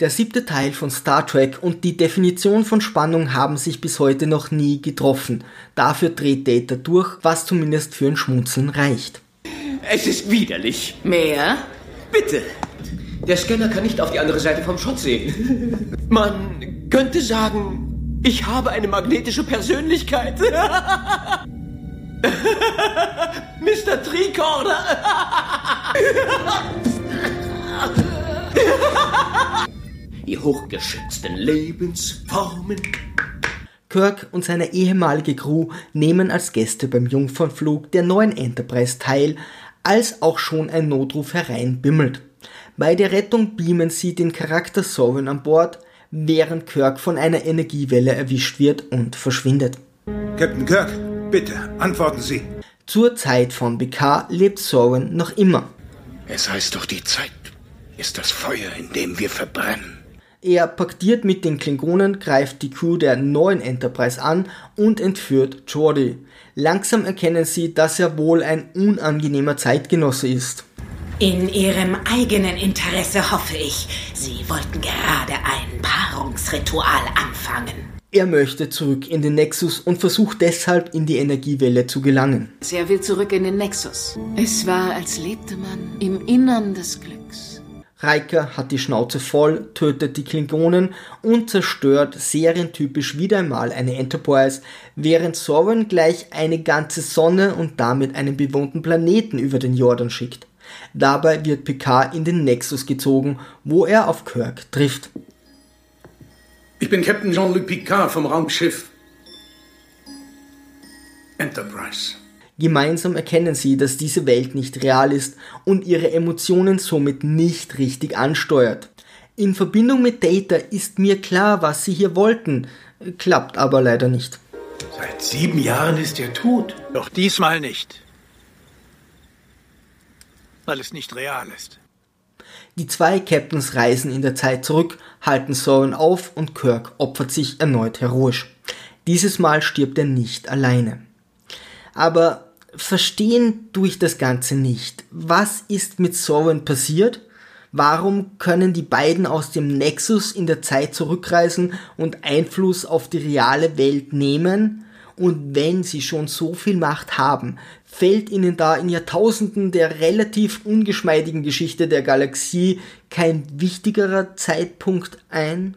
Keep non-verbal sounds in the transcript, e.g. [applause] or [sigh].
Der siebte Teil von Star Trek und die Definition von Spannung haben sich bis heute noch nie getroffen. Dafür dreht Data durch, was zumindest für ein Schmunzeln reicht. Es ist widerlich. Mehr? Bitte. Der Scanner kann nicht auf die andere Seite vom Schott sehen. [laughs] Man könnte sagen, ich habe eine magnetische Persönlichkeit. [laughs] Mr. Tricorder. [laughs] Ihr hochgeschätzten Lebensformen. Kirk und seine ehemalige Crew nehmen als Gäste beim Jungfernflug der neuen Enterprise teil, als auch schon ein Notruf hereinbimmelt. Bei der Rettung beamen sie den Charakter Sovereign an Bord, während Kirk von einer Energiewelle erwischt wird und verschwindet. Captain Kirk, bitte, antworten Sie. Zur Zeit von BK lebt Soren noch immer. Es heißt doch, die Zeit ist das Feuer, in dem wir verbrennen. Er paktiert mit den Klingonen, greift die Crew der neuen Enterprise an und entführt Jordi. Langsam erkennen sie, dass er wohl ein unangenehmer Zeitgenosse ist. In Ihrem eigenen Interesse hoffe ich, Sie wollten gerade ein Paarungsritual anfangen. Er möchte zurück in den Nexus und versucht deshalb in die Energiewelle zu gelangen. Er will zurück in den Nexus. Es war, als lebte man im Innern des Glücks. Riker hat die Schnauze voll, tötet die Klingonen und zerstört serientypisch wieder einmal eine Enterprise, während Sovereign gleich eine ganze Sonne und damit einen bewohnten Planeten über den Jordan schickt. Dabei wird Picard in den Nexus gezogen, wo er auf Kirk trifft. Ich bin Captain Jean-Luc Picard vom Raumschiff Enterprise. Gemeinsam erkennen sie, dass diese Welt nicht real ist und ihre Emotionen somit nicht richtig ansteuert. In Verbindung mit Data ist mir klar, was sie hier wollten, klappt aber leider nicht. Seit sieben Jahren ist er tot. Doch diesmal nicht. Weil es nicht real ist. Die zwei Captains reisen in der Zeit zurück, halten Soren auf und Kirk opfert sich erneut heroisch. Dieses Mal stirbt er nicht alleine. Aber verstehen tue ich das Ganze nicht. Was ist mit Soren passiert? Warum können die beiden aus dem Nexus in der Zeit zurückreisen und Einfluss auf die reale Welt nehmen? Und wenn sie schon so viel Macht haben, fällt ihnen da in Jahrtausenden der relativ ungeschmeidigen Geschichte der Galaxie kein wichtigerer Zeitpunkt ein?